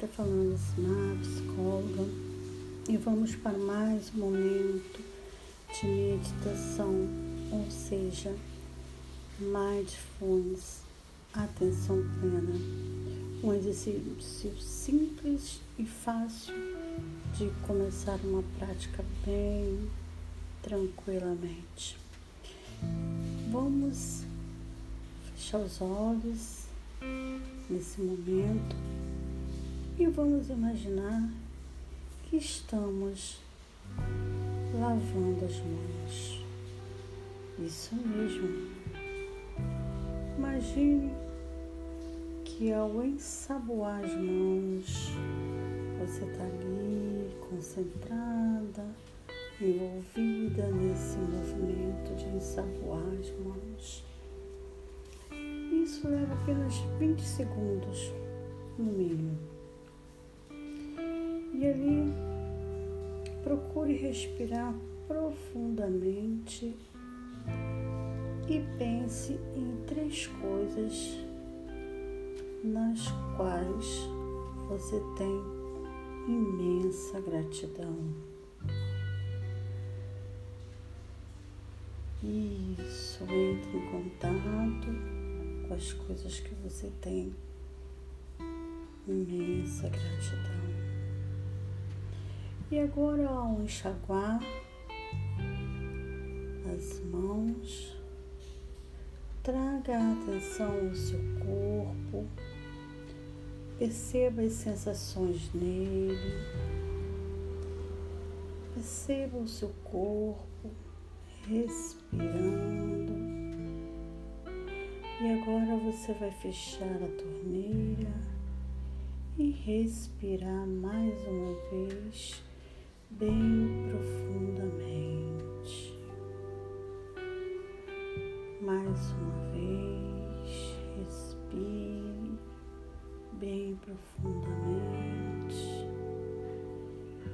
Rita falando assim, psicóloga, e vamos para mais um momento de meditação, ou seja, mindfulness, atenção plena, um exercício simples e fácil de começar uma prática bem tranquilamente. Vamos fechar os olhos nesse momento e vamos imaginar que estamos lavando as mãos. Isso mesmo. Imagine que ao ensaboar as mãos, você está ali concentrada, envolvida nesse movimento de ensaboar as mãos. Isso leva apenas 20 segundos, no mínimo. E ali, procure respirar profundamente e pense em três coisas nas quais você tem imensa gratidão. Isso, entre em contato com as coisas que você tem. Imensa gratidão. E agora, ao enxaguar as mãos, traga atenção ao seu corpo, perceba as sensações nele, perceba o seu corpo respirando. E agora você vai fechar a torneira e respirar mais uma vez, bem profundamente. Mais uma vez, respire bem profundamente.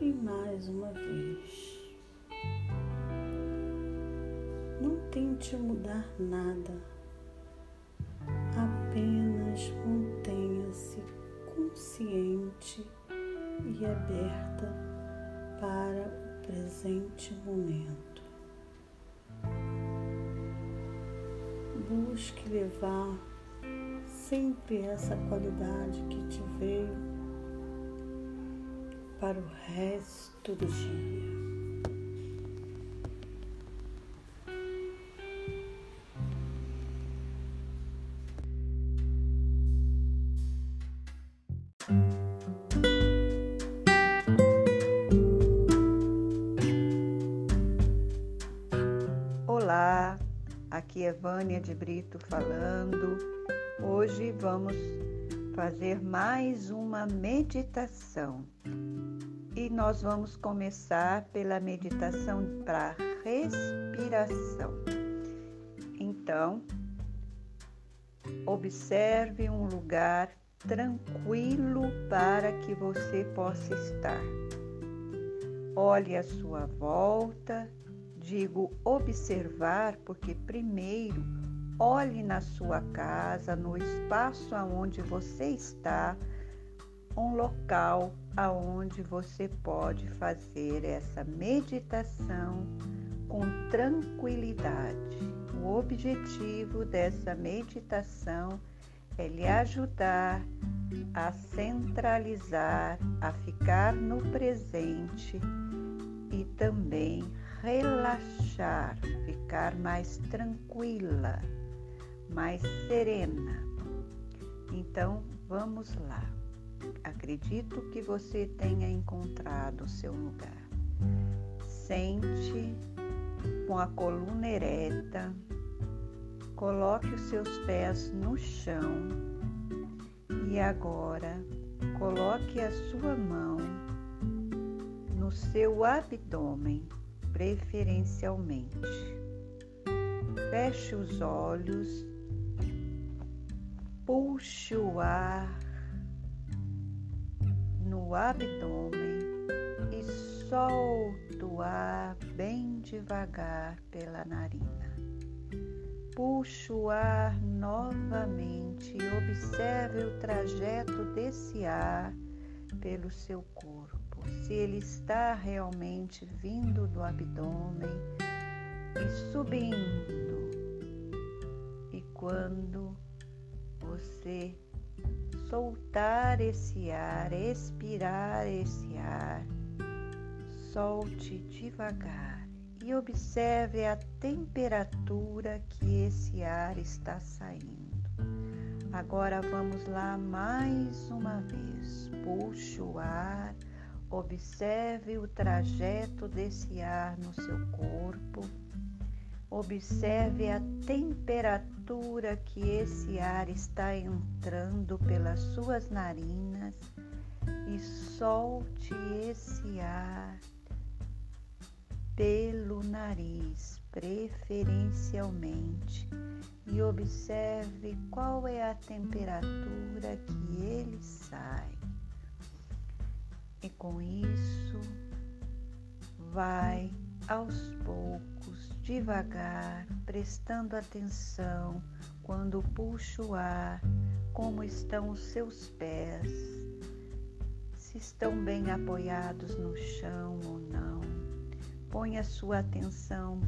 E mais uma vez. Não tente mudar nada apenas mantenha-se consciente e aberta presente momento. Busque levar sempre essa qualidade que te veio para o resto do dia. Vânia de Brito falando. Hoje vamos fazer mais uma meditação. E nós vamos começar pela meditação para respiração. Então, observe um lugar tranquilo para que você possa estar. Olhe à sua volta Digo observar porque primeiro olhe na sua casa, no espaço aonde você está, um local aonde você pode fazer essa meditação com tranquilidade. O objetivo dessa meditação é lhe ajudar a centralizar, a ficar no presente e também relaxar, ficar mais tranquila, mais serena. Então, vamos lá. Acredito que você tenha encontrado o seu lugar. Sente com a coluna ereta, coloque os seus pés no chão e agora coloque a sua mão no seu abdômen preferencialmente. Feche os olhos, puxe o ar no abdômen e solte o ar bem devagar pela narina. Puxe o ar novamente e observe o trajeto desse ar pelo seu corpo, se ele está realmente vindo do abdômen e subindo. E quando você soltar esse ar, expirar esse ar, solte devagar e observe a temperatura que esse ar está saindo. Agora vamos lá mais uma vez. Puxe o ar, observe o trajeto desse ar no seu corpo. Observe a temperatura que esse ar está entrando pelas suas narinas e solte esse ar pelo nariz, preferencialmente e observe qual é a temperatura que ele sai. E com isso, vai aos poucos, devagar, prestando atenção quando puxa o ar, como estão os seus pés, se estão bem apoiados no chão ou não. Põe a sua atenção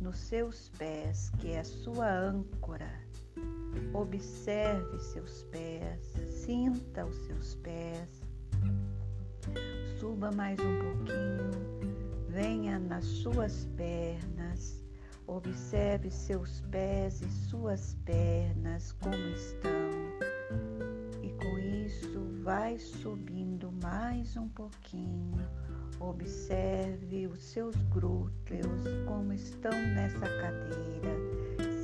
nos seus pés, que é a sua âncora. Observe seus pés, sinta os seus pés. Suba mais um pouquinho, venha nas suas pernas. Observe seus pés e suas pernas como estão. E com isso, vai subindo mais um pouquinho Observe os seus glúteos como estão nessa cadeira,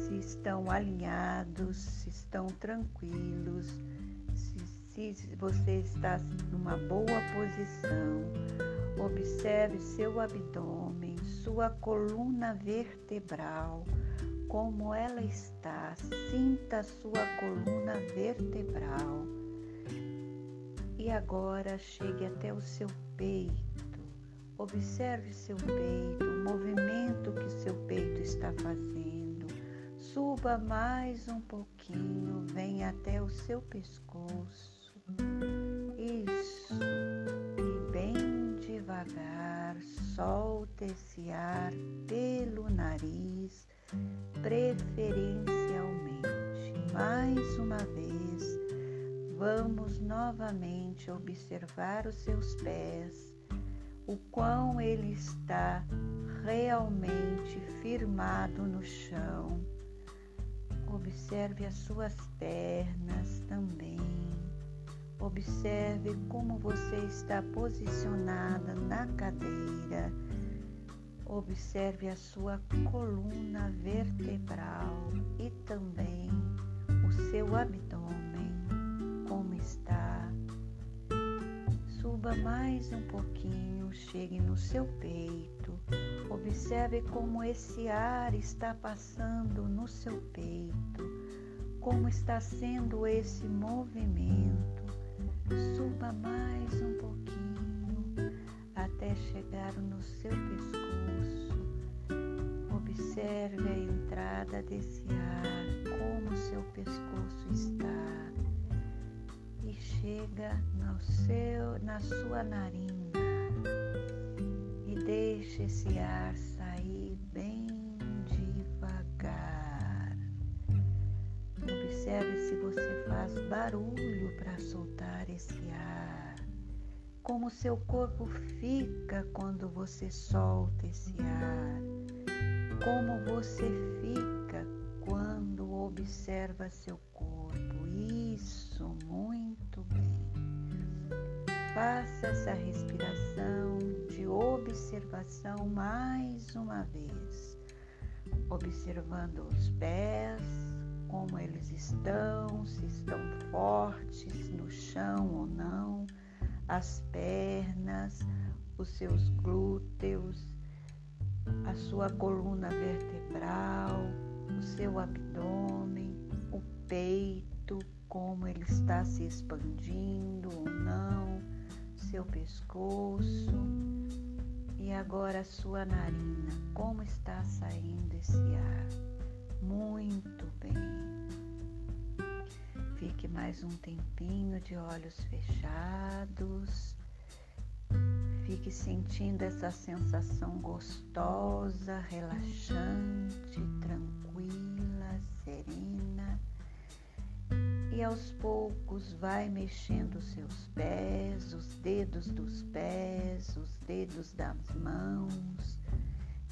se estão alinhados, se estão tranquilos, se, você está numa boa posição. Observe seu abdômen, sua coluna vertebral, como ela está. Sinta sua coluna vertebral. E agora chegue até o seu peito Observe seu peito, o movimento que seu peito está fazendo. Suba mais um pouquinho, venha até o seu pescoço. Isso. E bem devagar, solta esse ar pelo nariz, preferencialmente. Mais uma vez, vamos novamente observar os seus pés o quão ele está realmente firmado no chão. Observe as suas pernas também. Observe como você está posicionada na cadeira. Observe a sua coluna vertebral e também o seu abdômen, como está. Suba mais um pouquinho chegue no seu peito. Observe como esse ar está passando no seu peito, como está sendo esse movimento. Suba mais um pouquinho até chegar no seu pescoço. Observe a entrada desse ar, como seu pescoço está. E chega no seu, na sua narina Deixe esse ar você faz barulho para soltar esse ar. Como seu corpo fica quando você solta esse ar. Como você fica quando observa seu corpo. Isso, muito bem. Faça essa respiração de observação mais uma vez, observando os pés, como eles estão, se estão fortes no chão ou não, as pernas, os seus glúteos, a sua coluna vertebral, o seu abdômen, o peito, como ele está se expandindo ou não seu pescoço e agora a sua narina. Como está saindo esse ar? Muito bem. Fique mais um tempinho de olhos fechados. Fique sentindo essa sensação gostosa, relaxante, tranquila, serena. E aos poucos vai mexendo os seus pés, os dedos dos pés, os dedos das mãos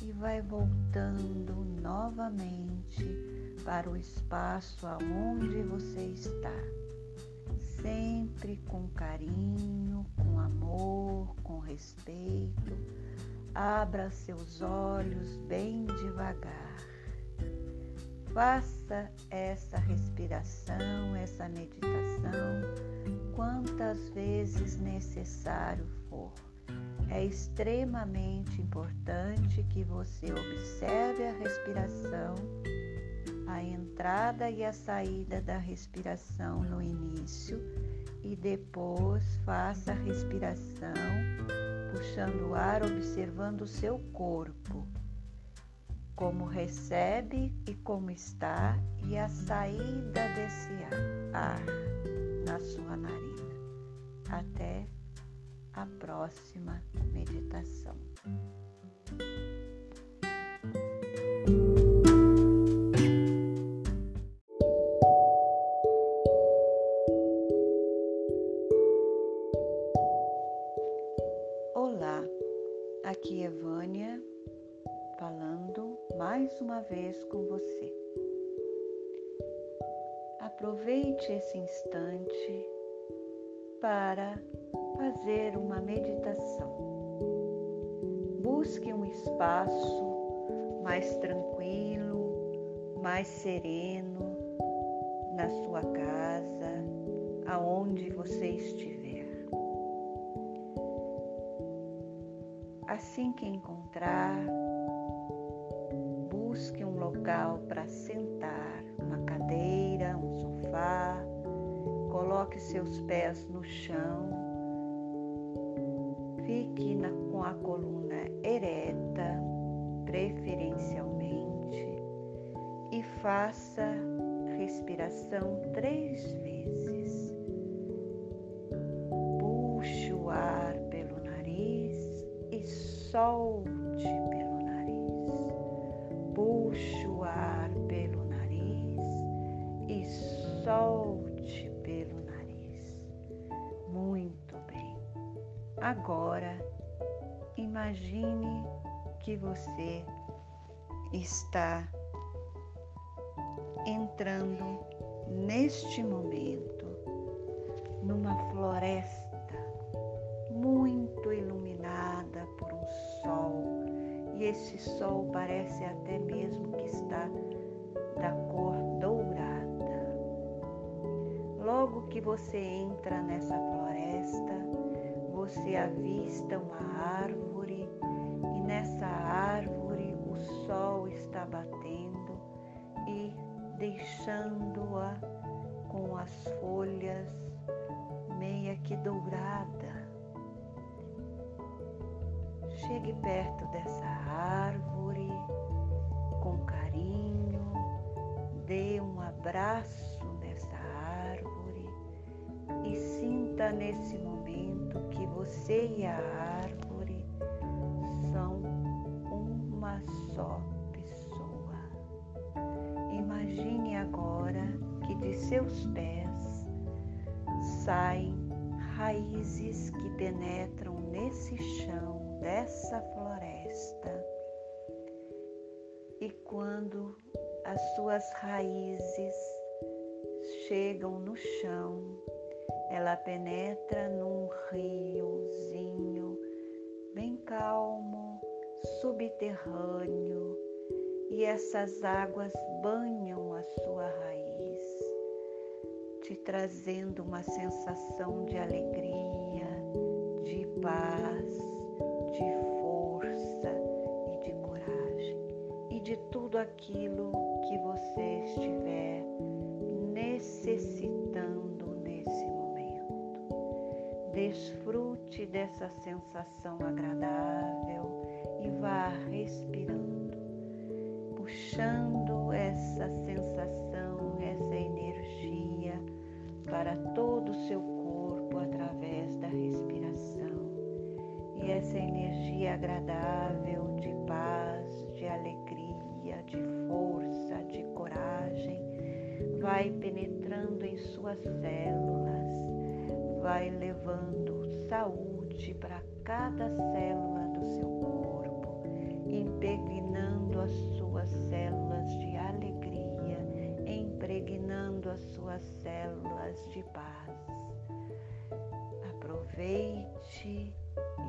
e vai voltando novamente para o espaço aonde você está, sempre com carinho, com amor, com respeito. Abra seus olhos bem devagar. Faça essa respiração, essa meditação quantas vezes necessário for. É extremamente importante que você observe a respiração a entrada e a saída da respiração no início e depois faça a respiração puxando o ar, observando o seu corpo, como recebe e como está, e a saída desse ar, ar na sua narina. Até a próxima meditação. Aqui é Vânia falando mais uma vez com você. Aproveite esse instante para fazer uma meditação. Busque um espaço mais tranquilo, mais sereno na sua casa, aonde você estiver. Assim que encontrar, busque um local para sentar, uma cadeira, um sofá, coloque seus pés no chão, fique na, com a coluna ereta, preferencialmente, e faça respiração três vezes. solte pelo imagine que você está entrando neste momento numa floresta muito iluminada por um sol, e esse sol parece até mesmo que está da cor dourada. Logo que você entra nessa floresta, você avista uma árvore nessa árvore o sol está batendo e deixando-a com as folhas meia que dourada. Chegue perto dessa árvore com carinho, dê um abraço nessa árvore e sinta nesse momento que você e a árvore só pessoa. Imagine agora que de seus pés saem raízes que penetram nesse chão dessa floresta. E quando as suas raízes chegam no chão, ela penetra num riozinho bem calmo, subterrâneo, e essas águas banham a sua raiz, te trazendo uma sensação de alegria, de paz, de força e de coragem e de tudo aquilo que você estiver necessitando nesse momento. Desfrute dessa sensação agradável e vá respirando, puxando essa sensação, essa energia para todo o seu corpo através da respiração. E essa energia agradável de paz, de alegria, de força, de coragem vai penetrando em suas células, vai levando saúde para cada célula do seu corpo, impregnando as suas células de alegria, impregnando as suas células de paz. Aproveite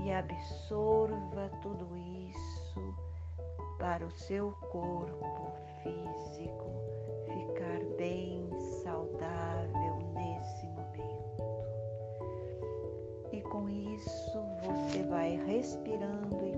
e absorva tudo isso para o seu corpo físico ficar bem saudável nesse momento. E com isso você vai respirando e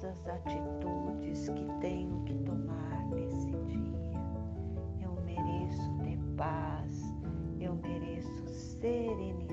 todas as atitudes que tenho que tomar nesse dia. Eu mereço ter paz, eu mereço serenidade.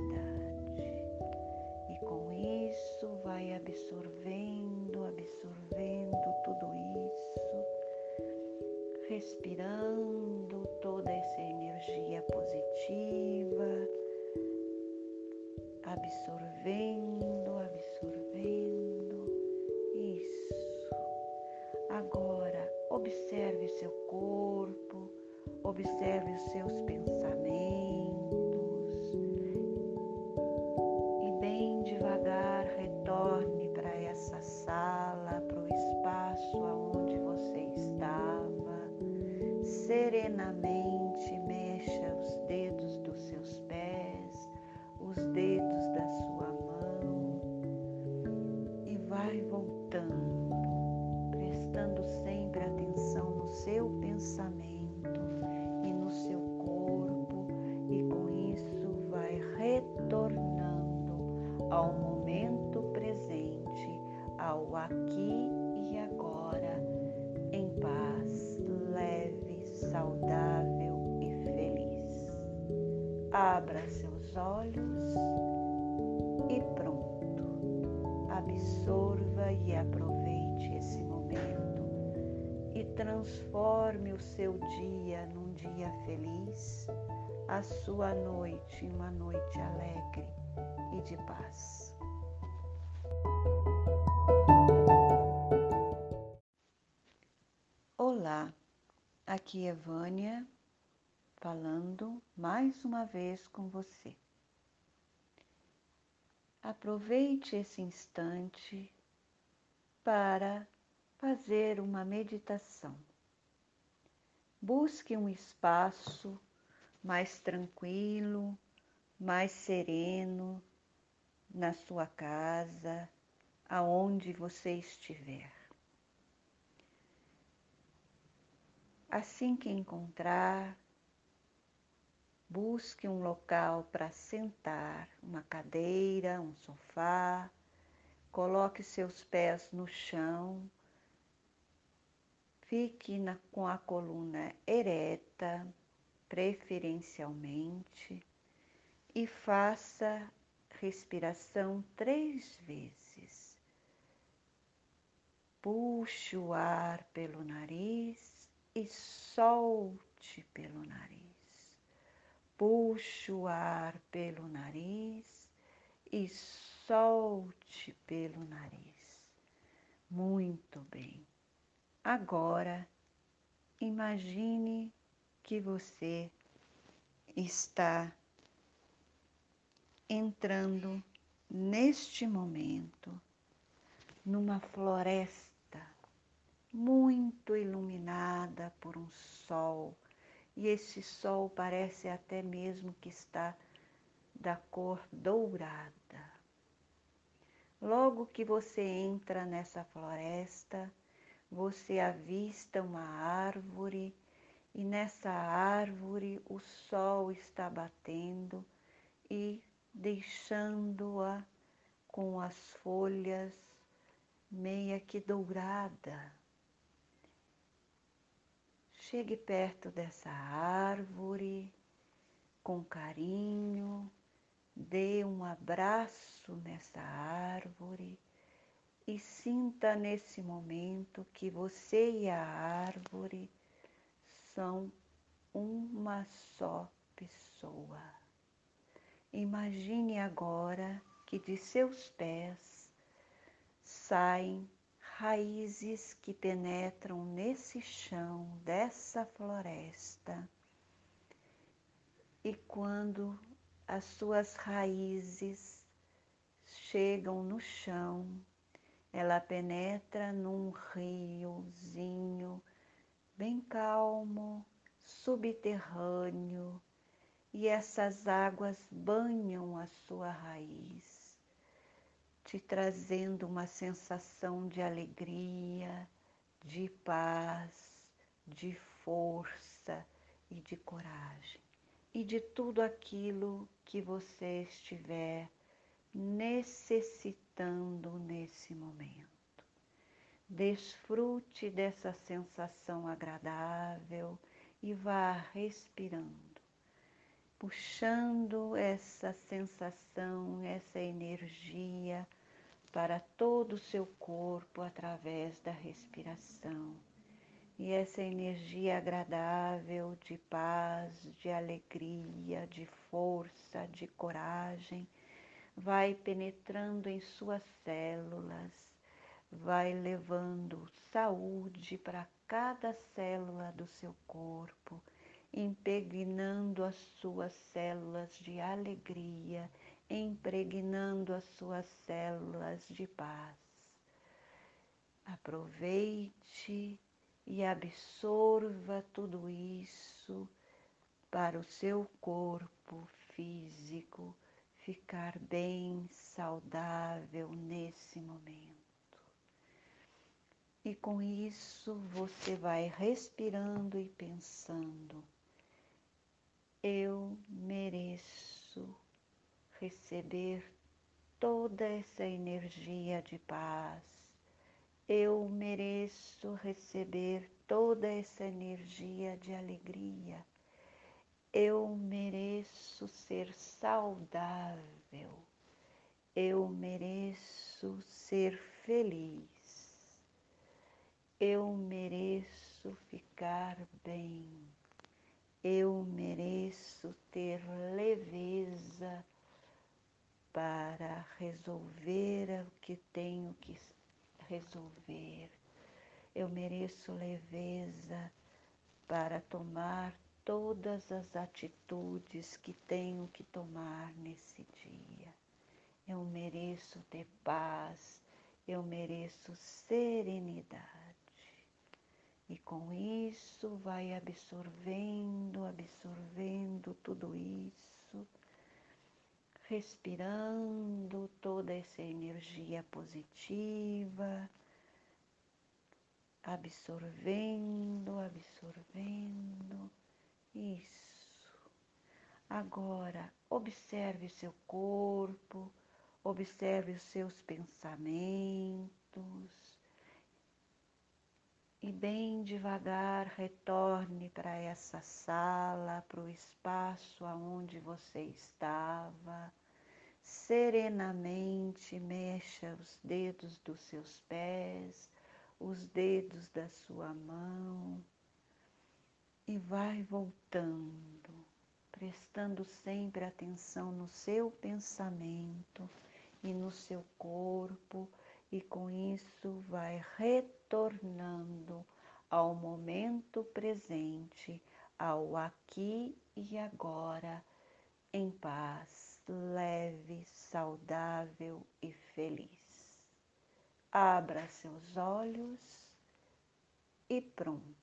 Abra seus olhos e pronto. Absorva e aproveite esse momento e transforme o seu dia num dia feliz, a sua noite em uma noite alegre e de paz. Olá, aqui é Vânia falando mais uma vez com você. Aproveite esse instante para fazer uma meditação. Busque um espaço mais tranquilo, mais sereno na sua casa, aonde você estiver. Assim que encontrar, busque um local para sentar, uma cadeira, um sofá, coloque seus pés no chão, fique na, com a coluna ereta, preferencialmente, e faça respiração três vezes. Puxe o ar pelo nariz e solte pelo nariz. Puxe o ar pelo nariz e solte pelo nariz. Muito bem. Agora, imagine que você está entrando neste momento numa floresta muito iluminada por um sol e esse sol parece até mesmo que está da cor dourada. Logo que você entra nessa floresta, você avista uma árvore e nessa árvore o sol está batendo e deixando-a com as folhas meia que dourada. Chegue perto dessa árvore com carinho, dê um abraço nessa árvore e sinta nesse momento que você e a árvore são uma só pessoa. Imagine agora que de seus pés saem raízes que penetram nesse chão dessa floresta. E quando as suas raízes chegam no chão, ela penetra num riozinho bem calmo, subterrâneo, e essas águas banham a sua raiz, te trazendo uma sensação de alegria, de paz, de força e de coragem, e de tudo aquilo que você estiver necessitando nesse momento. Desfrute dessa sensação agradável e vá respirando puxando essa sensação, essa energia para todo o seu corpo através da respiração. E essa energia agradável de paz, de alegria, de força, de coragem, vai penetrando em suas células, vai levando saúde para cada célula do seu corpo impregnando as suas células de alegria, impregnando as suas células de paz. Aproveite e absorva tudo isso para o seu corpo físico ficar bem saudável nesse momento. E com isso você vai respirando e pensando eu mereço receber toda essa energia de paz. Eu mereço receber toda essa energia de alegria. Eu mereço ser saudável. Eu mereço ser feliz. Eu mereço ficar bem. Eu mereço ter leveza para resolver o que tenho que resolver. Eu mereço leveza para tomar todas as atitudes que tenho que tomar nesse dia. Eu mereço ter paz, eu mereço serenidade. E com isso vai absorvendo, absorvendo tudo isso, respirando toda essa energia positiva, absorvendo, absorvendo. Isso. Agora, observe seu corpo, observe os seus pensamentos e bem devagar retorne para essa sala, para o espaço aonde você estava. Serenamente mexa os dedos dos seus pés, os dedos da sua mão e vai voltando, prestando sempre atenção no seu pensamento e no seu corpo e com isso vai retornando ao momento presente, ao aqui e agora, em paz, leve, saudável e feliz. Abra seus olhos e pronto.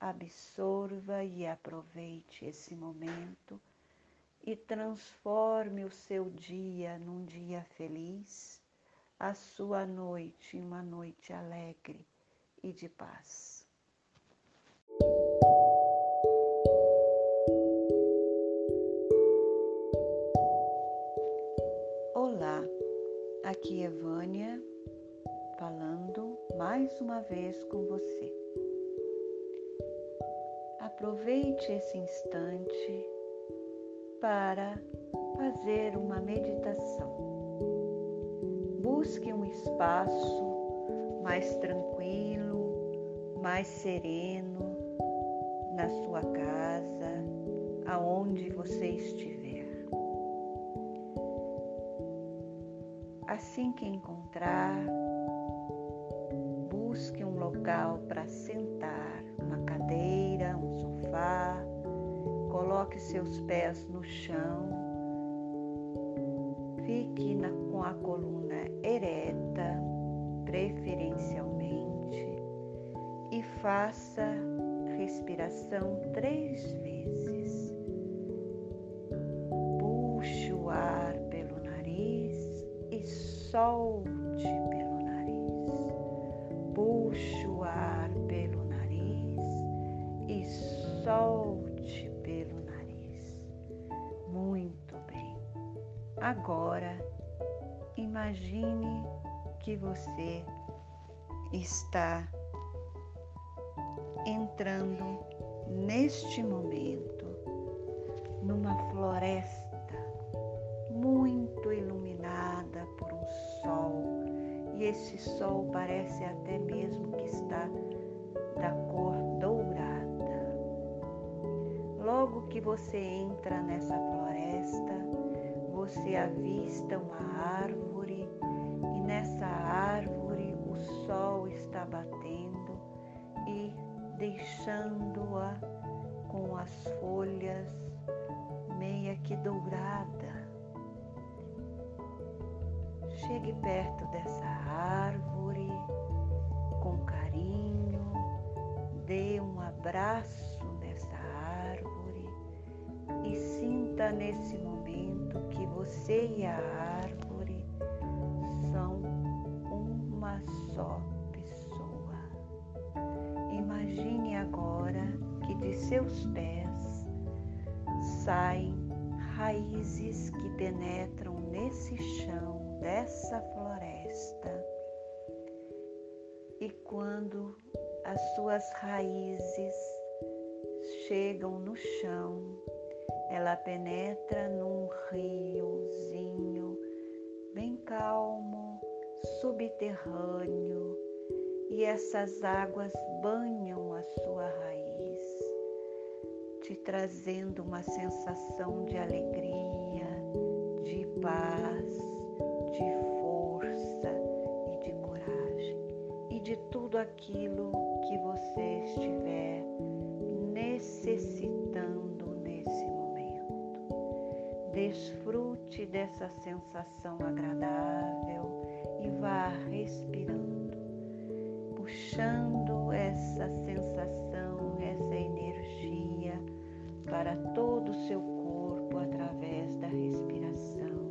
absorva e aproveite esse momento e transforme o seu dia num dia feliz, a sua noite em uma noite alegre e de paz. Olá, aqui é Vânia falando mais uma vez com você. Aproveite esse instante para fazer uma meditação. Busque um espaço mais tranquilo, mais sereno na sua casa, aonde você estiver. Assim que encontrar, busque um local para sentar, uma cadeira, um sofá. Coloque seus pés no chão. Fique na, com a coluna ereta, preferencialmente, e faça respiração três vezes. Puxe o ar pelo nariz e solte Agora, imagine que você está entrando neste momento numa floresta muito iluminada por um sol, e esse sol parece até mesmo que está da cor dourada. Logo que você entra nessa floresta, você avista uma árvore e nessa árvore o sol está batendo e deixando-a com as folhas meia que dourada. Chegue perto dessa árvore com carinho, dê um abraço nessa árvore e sinta nesse momento que você e a árvore são uma só Imagine agora que de seus pés saem raízes que penetram nesse chão dessa floresta. E quando as suas raízes chegam no chão, ela penetra num riozinho bem calmo, subterrâneo e essas águas banham a sua raiz, te trazendo uma sensação de alegria, de paz, de força e de coragem. E de tudo aquilo que você estiver necessitando Desfrute dessa sensação agradável e vá respirando puxando essa sensação, essa energia para todo o seu corpo através da respiração.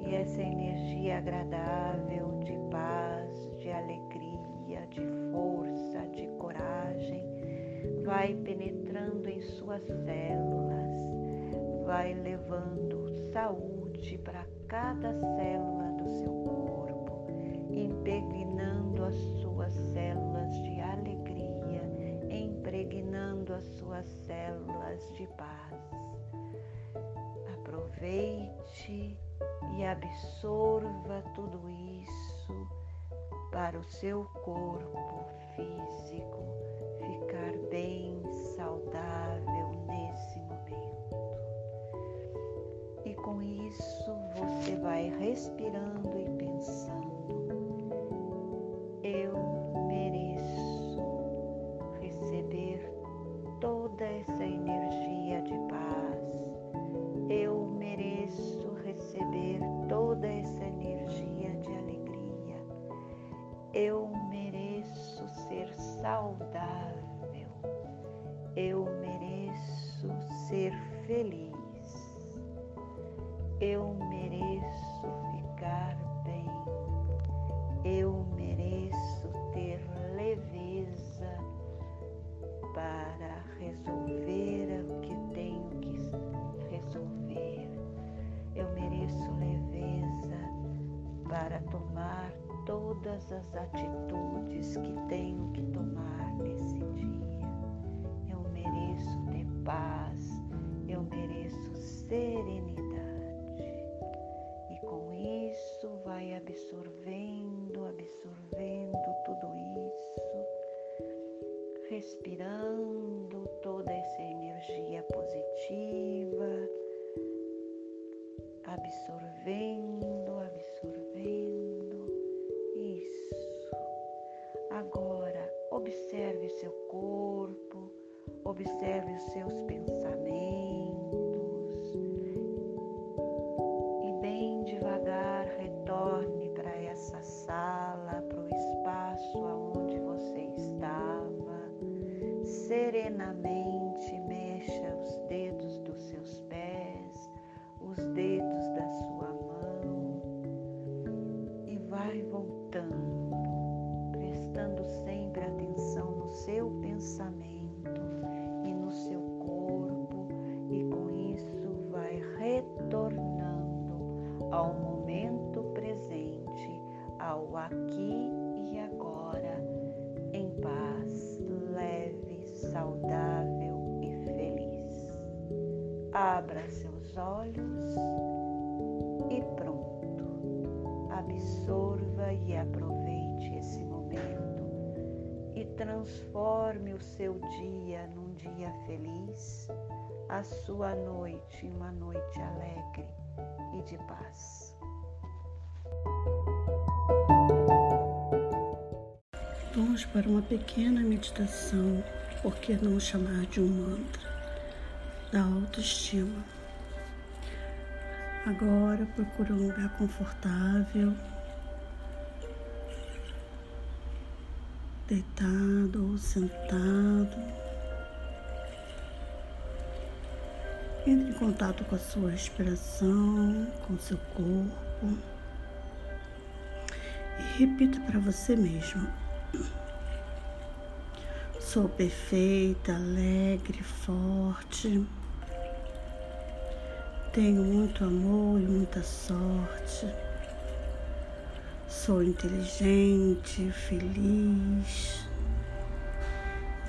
E essa energia agradável de paz, de alegria, de força, de coragem vai penetrando em suas células, vai levando saúde para cada célula do seu corpo, impregnando as suas células de alegria, impregnando as suas células de paz. Aproveite e absorva tudo isso para o seu corpo físico ficar bem saudável com isso você vai respirando e pensando. Eu transforme o seu dia num dia feliz, a sua noite em uma noite alegre e de paz. Vamos para uma pequena meditação por que não chamar de um mantra da autoestima? Agora procura um lugar confortável, deitado ou sentado. Entre em contato com a sua respiração, com seu corpo e repita para você mesmo. Sou perfeita, alegre, forte. Tenho muito amor e muita sorte. Sou inteligente, feliz.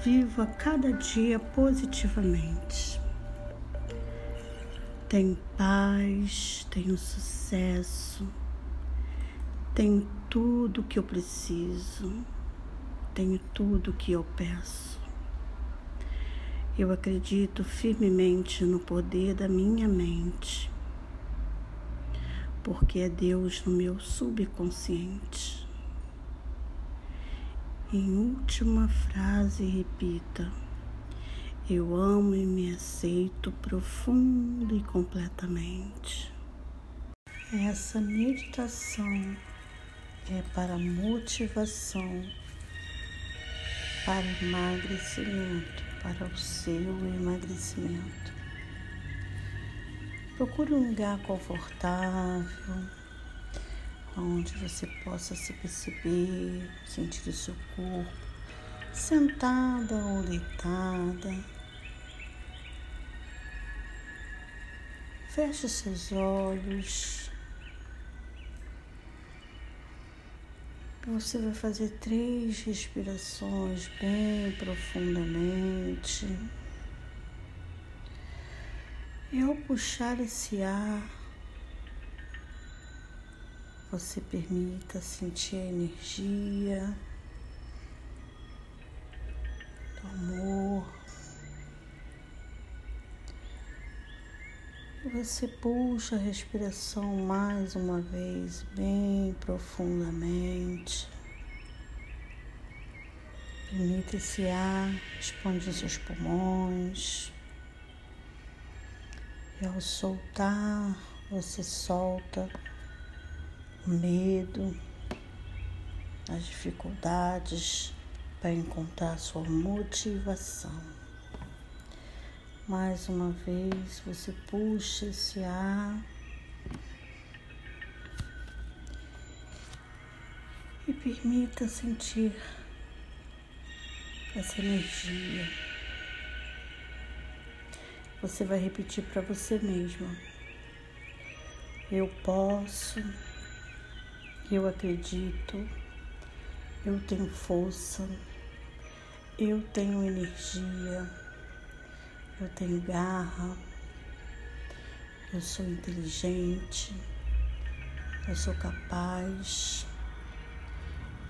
Vivo a cada dia positivamente. Tenho paz, tenho sucesso. Tenho tudo o que eu preciso tenho tudo o que eu peço. Eu acredito firmemente no poder da minha mente, porque é Deus no meu subconsciente. Em última frase, repita: Eu amo e me aceito profundo e completamente. Essa meditação é para motivação para emagrecimento, para o seu emagrecimento. Procure um lugar confortável, onde você possa se perceber, sentir o seu corpo, sentada ou deitada. Feche seus olhos Você vai fazer três respirações bem profundamente. E ao puxar esse ar, você permita sentir a energia do amor Você puxa a respiração mais uma vez, bem profundamente. Permita esse ar expandir seus pulmões. E ao soltar, você solta o medo, as dificuldades para encontrar sua motivação. Mais uma vez, você puxa esse ar e permita sentir essa energia. Você vai repetir para você mesma: Eu posso, eu acredito, eu tenho força, eu tenho energia, eu tenho garra, eu sou inteligente, eu sou capaz.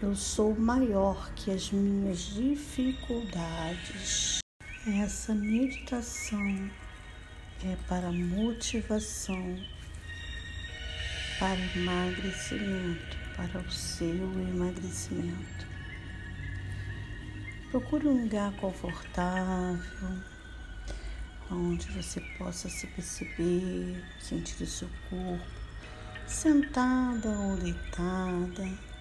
Eu sou maior que as minhas dificuldades. Essa meditação é para motivação, para emagrecimento, para o seu emagrecimento. Procure um lugar confortável, onde você possa se perceber, sentir o seu corpo, sentada ou deitada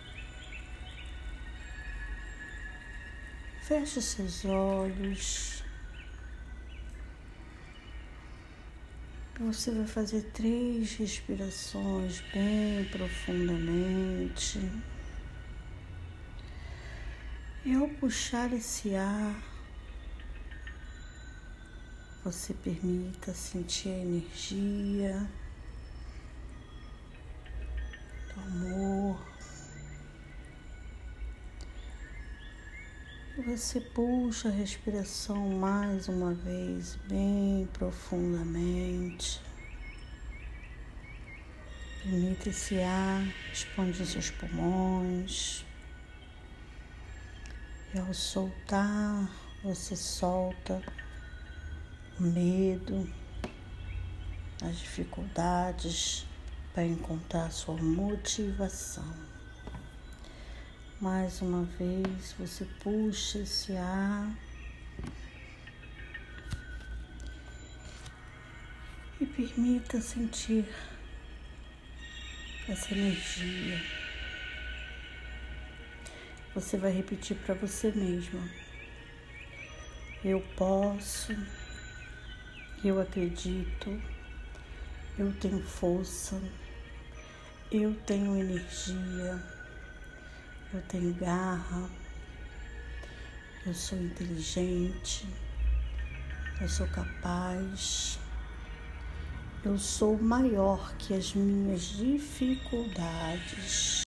Feche seus olhos. Você vai fazer três respirações bem profundamente. E ao puxar esse ar, você permita sentir a energia do amor Você puxa a respiração mais uma vez, bem profundamente. Permita esse ar expandir seus pulmões. E ao soltar, você solta o medo, as dificuldades para encontrar sua motivação. Mais uma vez, você puxa esse ar. E permita sentir essa energia. Você vai repetir para você mesma: Eu posso, eu acredito, eu tenho força, eu tenho energia eu tenho garra, eu sou inteligente, eu sou capaz, eu sou maior que as minhas dificuldades.